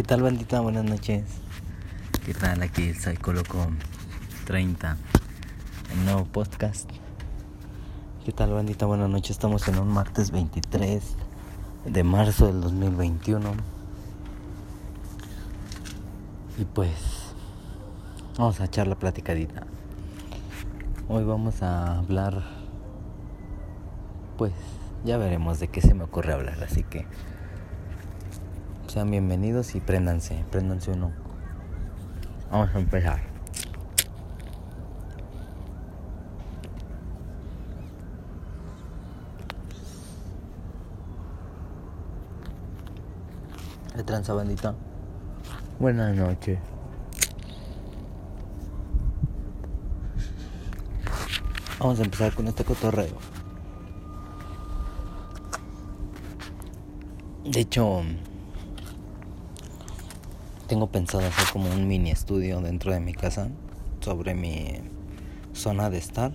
¿Qué tal bandita? Buenas noches. ¿Qué tal? Aquí soy Coloco 30, el nuevo podcast. ¿Qué tal bandita? Buenas noches. Estamos en un martes 23 de marzo del 2021. Y pues vamos a echar la platicadita. Hoy vamos a hablar, pues ya veremos de qué se me ocurre hablar, así que sean bienvenidos y préndanse, préndanse uno. Vamos a empezar. ¿Qué tranza bandita? Buenas noches. Vamos a empezar con este cotorreo. De hecho, tengo pensado hacer como un mini estudio dentro de mi casa sobre mi zona de estar.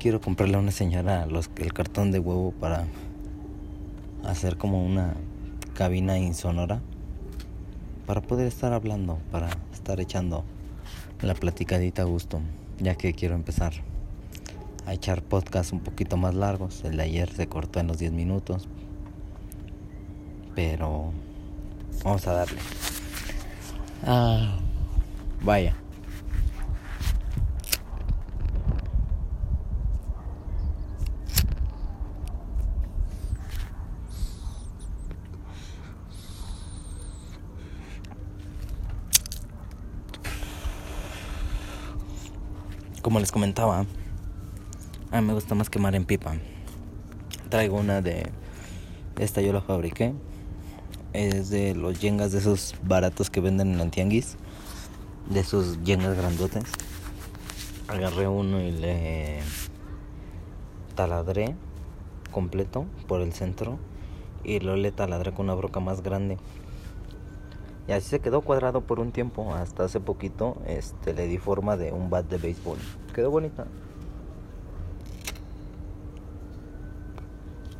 Quiero comprarle a una señora el cartón de huevo para hacer como una cabina insonora para poder estar hablando, para estar echando la platicadita a gusto, ya que quiero empezar a echar podcasts un poquito más largos. El de ayer se cortó en los 10 minutos, pero vamos a darle. Ah, vaya. Como les comentaba, a mí me gusta más quemar en pipa. Traigo una de... Esta yo la fabriqué es de los yengas de esos baratos que venden en el tianguis. De esos yengas grandotes. Agarré uno y le taladré completo por el centro. Y luego le taladré con una broca más grande. Y así se quedó cuadrado por un tiempo. Hasta hace poquito este, le di forma de un bat de béisbol. Quedó bonita.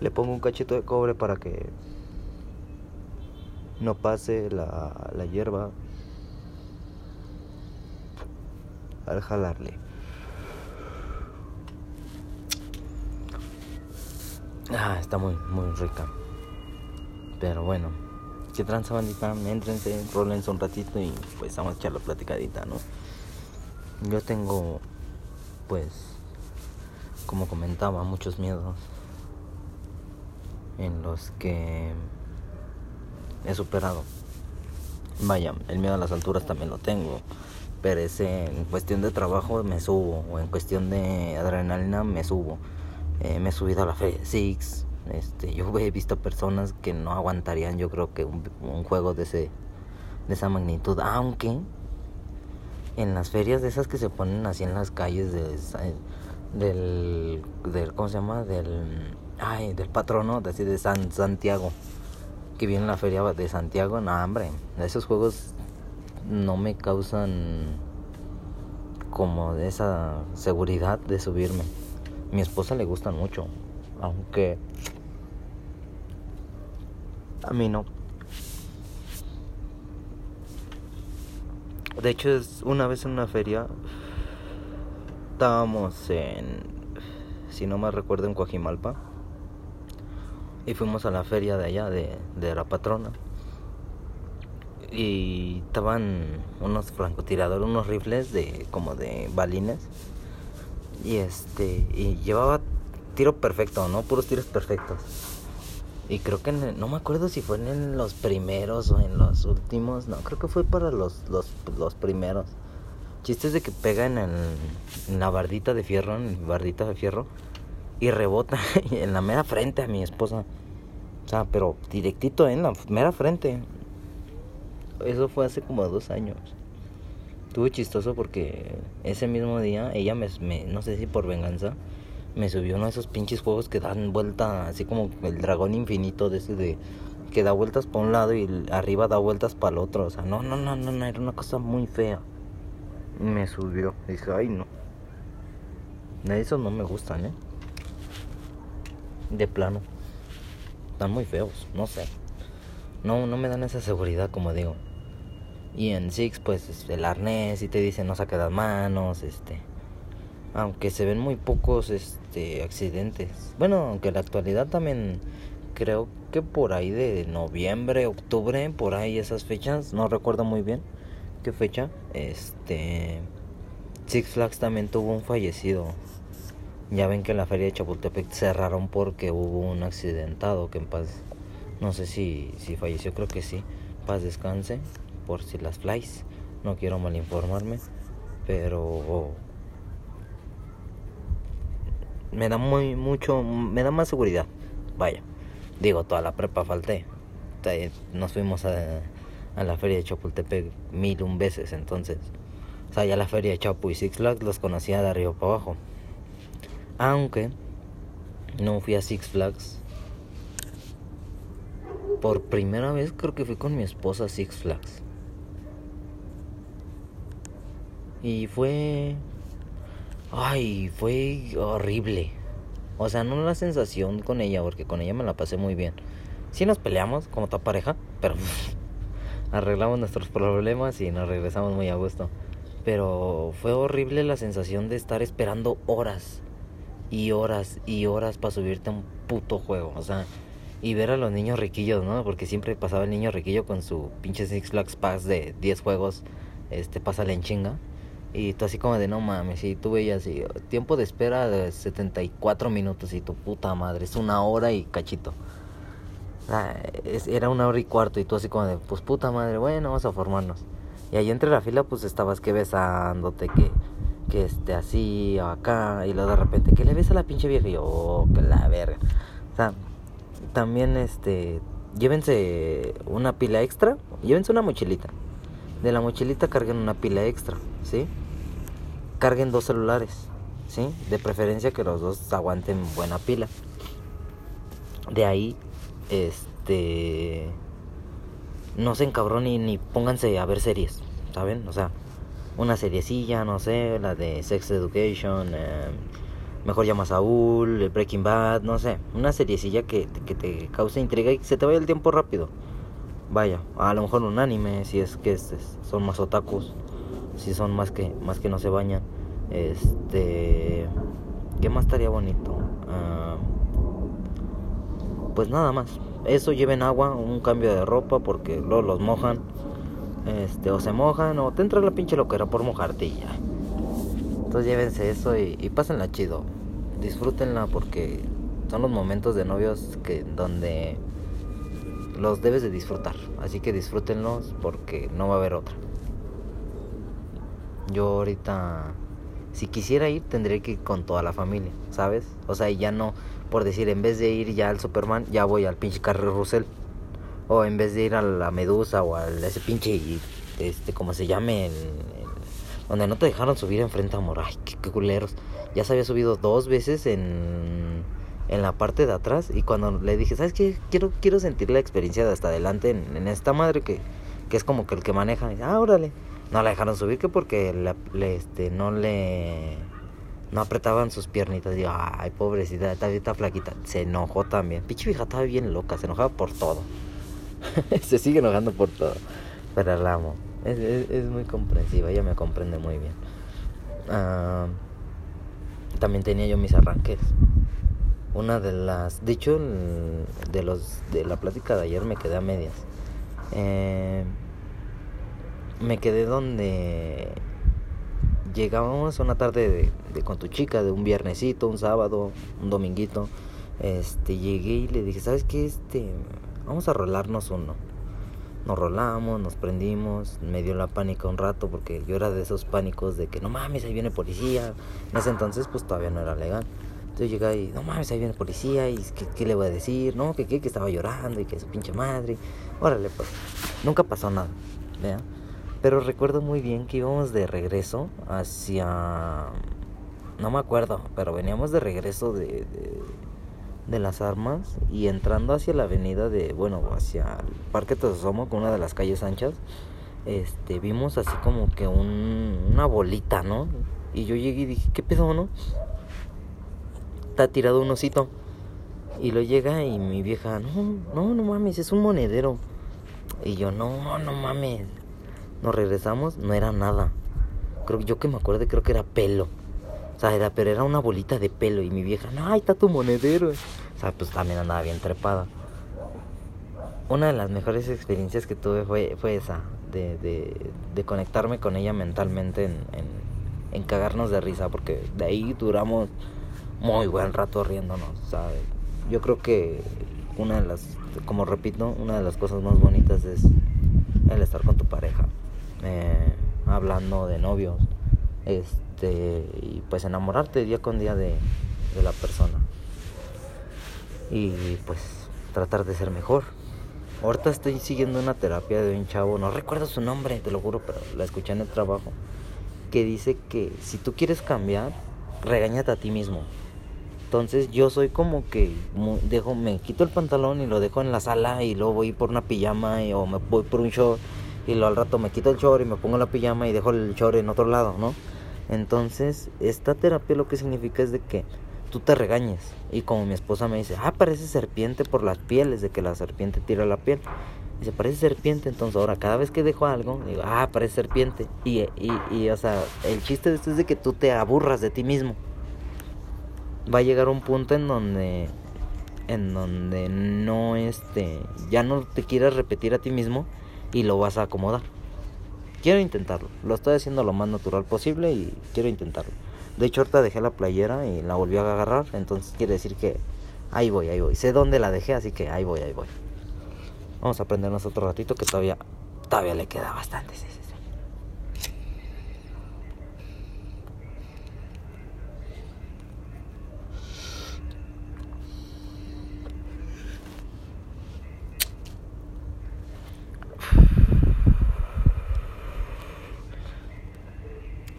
Le pongo un cachito de cobre para que no pase la, la hierba al jalarle. Ah, está muy, muy rica. Pero bueno, que tranza bandita, entrense, rolense un ratito y pues vamos a echar la platicadita, ¿no? Yo tengo, pues, como comentaba, muchos miedos en los que he superado. Vaya, el miedo a las alturas también lo tengo. Pero ese, en cuestión de trabajo me subo. O en cuestión de adrenalina me subo. Eh, me he subido a la Feria Six. Este, yo he visto personas que no aguantarían, yo creo que un, juego de ese de esa magnitud. Aunque en las ferias de esas que se ponen así en las calles de, del, del ¿cómo se llama? Del ay, del patrono de así de San Santiago que viene la feria de Santiago, no, hombre, esos juegos no me causan como esa seguridad de subirme. Mi esposa le gustan mucho, aunque a mí no. De hecho, es una vez en una feria estábamos en, si no me recuerdo, en Coajimalpa y fuimos a la feria de allá de, de la patrona y estaban unos francotiradores, unos rifles de como de balines y este y llevaba tiro perfecto, no puros tiros perfectos. Y creo que no me acuerdo si fue en los primeros o en los últimos, no, creo que fue para los los, los primeros. Chistes de que pega en, el, en la bardita de fierro, en la bardita de fierro y rebota en la mera frente a mi esposa. O sea, pero directito en la mera frente. Eso fue hace como dos años. Estuvo chistoso porque ese mismo día ella me, no sé si por venganza, me subió uno de esos pinches juegos que dan vuelta, así como el dragón infinito de ese de que da vueltas para un lado y arriba da vueltas para el otro. O sea, no, no, no, no, no, era una cosa muy fea. Me subió. Dije, ay, no. De esos no me gustan, ¿eh? De plano. Están muy feos, no sé. No, no me dan esa seguridad, como digo. Y en Six, pues el arnés y te dicen no saque las manos, este. Aunque se ven muy pocos este accidentes. Bueno, aunque en la actualidad también creo que por ahí de noviembre, octubre, por ahí esas fechas, no recuerdo muy bien qué fecha, este Six Flags también tuvo un fallecido. Ya ven que en la feria de Chapultepec cerraron porque hubo un accidentado que en paz no sé si si falleció, creo que sí. Paz descanse por si las flies. No quiero mal informarme, pero me da muy mucho me da más seguridad. Vaya. Digo, toda la prepa falté. Nos fuimos a, a la feria de Chapultepec mil un veces, entonces. O sea, ya la feria de Chapu y Six Flags los conocía de arriba para abajo. Aunque no fui a Six Flags. Por primera vez creo que fui con mi esposa a Six Flags. Y fue... Ay, fue horrible. O sea, no la sensación con ella, porque con ella me la pasé muy bien. Sí nos peleamos como toda pareja, pero arreglamos nuestros problemas y nos regresamos muy a gusto. Pero fue horrible la sensación de estar esperando horas y horas y horas para subirte a un puto juego. O sea, y ver a los niños riquillos, ¿no? Porque siempre pasaba el niño riquillo con su pinche Six Flags Pass de 10 juegos. Este, pásale en chinga. Y tú así como de no mames, y tú veías así, tiempo de espera de 74 minutos y tu puta madre, es una hora y cachito. era una hora y cuarto y tú así como de, pues puta madre, bueno, vamos a formarnos. Y ahí entre la fila pues estabas que besándote, que, que este así o acá, y luego de repente que le ves a la pinche vieja y yo, oh, que la verga. O sea, también este, llévense una pila extra, llévense una mochilita. De la mochilita carguen una pila extra, ¿sí? Carguen dos celulares, ¿sí? De preferencia que los dos aguanten buena pila. De ahí, este no se encabronen ni pónganse a ver series, ¿saben? O sea, una seriecilla, no sé, la de Sex Education, eh, Mejor llama a Saúl, Breaking Bad, no sé, una seriecilla que, que te cause intriga y que se te vaya el tiempo rápido. Vaya, a lo mejor un anime, si es que son más otakus, si son más que, más que no se bañan. Este, ¿qué más estaría bonito? Ah, pues nada más eso lleven agua, un cambio de ropa porque luego los mojan. Este, o se mojan o te entra la pinche loquera por mojarte y ya. Entonces llévense eso y, y pásenla chido. Disfrútenla porque son los momentos de novios que donde los debes de disfrutar. Así que disfrútenlos porque no va a haber otra. Yo ahorita si quisiera ir tendría que ir con toda la familia, ¿sabes? O sea, ya no por decir, en vez de ir ya al Superman, ya voy al pinche Carrero Russell. O en vez de ir a la Medusa o a ese pinche, este, como se llame, donde no te dejaron subir enfrente a Amor. Ay, qué, culeros. Ya se había subido dos veces en, en la parte de atrás. Y cuando le dije, ¿sabes qué? Quiero, quiero sentir la experiencia de hasta adelante en, esta madre que, que es como que el que maneja. ah, órale. No la dejaron subir que porque le, este, no le no apretaban sus piernitas. Digo, ay, pobrecita, está, flaquita. Se enojó también. Pinche vieja estaba bien loca, se enojaba por todo. se sigue enojando por todo. Pero la amo. Es, muy comprensiva, ella me comprende muy bien. Ah, también tenía yo mis arranques. Una de las. Dicho, de los de la plática de ayer me quedé a medias. Eh, me quedé donde llegábamos una tarde de, con tu chica, de un viernesito, un sábado, un dominguito. Este, llegué y le dije, ¿sabes qué? Este, vamos a rolarnos uno. Nos rolamos, nos prendimos, me dio la pánica un rato porque yo era de esos pánicos de que no mames, ahí viene policía. En ese entonces pues todavía no era legal. Entonces llegué y, no mames, ahí viene policía y ¿qué, qué le voy a decir? No, que, que, que estaba llorando y que su pinche madre. Órale, pues. Nunca pasó nada. ¿vea? Pero recuerdo muy bien que íbamos de regreso hacia... No me acuerdo, pero veníamos de regreso de, las armas y entrando hacia la avenida de, bueno, hacia el Parque Tosomo, con una de las calles anchas, este, vimos así como que un, una bolita, ¿no? Y yo llegué y dije, ¿qué pedo, no? Está tirado un osito. Y lo llega y mi vieja, no, no, no mames, es un monedero. Y yo, no, no mames. Nos regresamos, no era nada. Creo yo que me acuerdo, creo que era pelo. Sea, pero era una bolita de pelo. Y mi vieja, no, ahí está tu monedero. O sea, pues también andaba bien trepada. Una de las mejores experiencias que tuve fue, fue esa, de, de, de conectarme con ella mentalmente en, en, cagarnos de risa, porque de ahí duramos muy buen rato riéndonos. O yo creo que una de las, como repito, una de las cosas más bonitas es el estar con tu pareja, eh, hablando de novios, este, y pues enamorarte día con día de, de la persona. Y pues tratar de ser mejor. Ahorita estoy siguiendo una terapia de un chavo, no recuerdo su nombre, te lo juro, pero la escuché en el trabajo, que dice que si tú quieres cambiar, regáñate a ti mismo. Entonces yo soy como que dejo, me quito el pantalón y lo dejo en la sala y luego voy por una pijama y, o me voy por un short y luego al rato me quito el short y me pongo la pijama y dejo el short en otro lado, ¿no? Entonces esta terapia lo que significa es de que tú te regañes. Y como mi esposa me dice, ah, parece serpiente por las pieles, de que la serpiente tira la piel. Dice, parece serpiente, entonces ahora cada vez que dejo algo, digo, ah, parece serpiente. Y, y, y, o sea, el chiste de esto es de que tú te aburras de ti mismo va a llegar un punto en donde en donde no este ya no te quieras repetir a ti mismo y lo vas a acomodar. Quiero intentarlo. Lo estoy haciendo lo más natural posible y quiero intentarlo. De hecho, ahorita dejé la playera y la volví a agarrar, entonces quiere decir que ahí voy, ahí voy. Sé dónde la dejé, así que ahí voy, ahí voy. Vamos a aprendernos otro ratito que todavía todavía le queda bastante.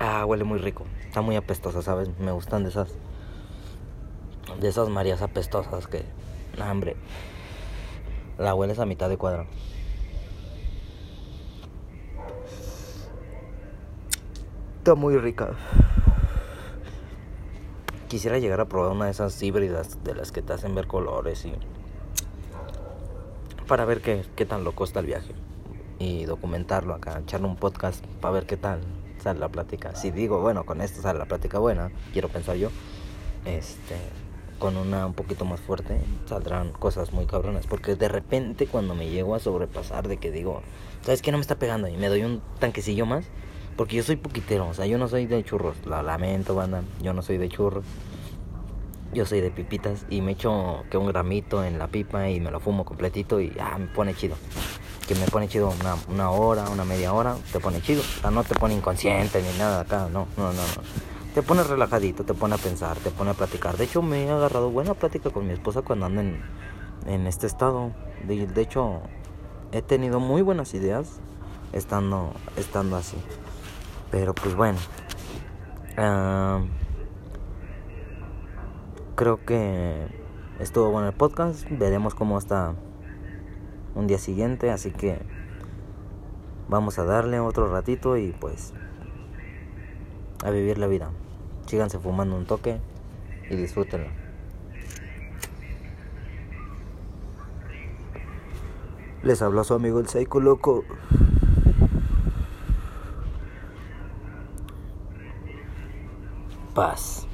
Ah, huele muy rico. Está muy apestosa, ¿sabes? Me gustan de esas. De esas Marías apestosas que. Nah, hombre. La hueles a mitad de cuadro. Está muy rica. Quisiera llegar a probar una de esas híbridas de las que te hacen ver colores y. Para ver qué, qué tan loco está el viaje. Y documentarlo acá, echarle un podcast para ver qué tal sale la plática. Si digo, bueno, con esto sale la plática buena, quiero pensar yo, este, con una un poquito más fuerte, saldrán cosas muy cabronas. Porque de repente cuando me llego a sobrepasar de que digo, ¿sabes qué no me está pegando? Y me doy un tanquecillo más. Porque yo soy poquitero, o sea, yo no soy de churros. La lamento, banda, yo no soy de churros. Yo soy de pipitas y me echo que un gramito en la pipa y me lo fumo completito y ah, me pone chido que me pone chido una, una, hora, una media hora, te pone chido. O sea, no te pone inconsciente ni nada acá, no, no, no, no. Te pone relajadito, te pone a pensar, te pone a platicar. De hecho, me he agarrado buena plática con mi esposa cuando ando en, en este estado. De, hecho, he tenido muy buenas ideas estando, estando así. Pero pues bueno. Uh, creo que estuvo bueno el podcast. Veremos cómo está un día siguiente, así que vamos a darle otro ratito y pues a vivir la vida. Síganse fumando un toque y disfrútenlo. Les habló su amigo el Psycho Loco. Paz.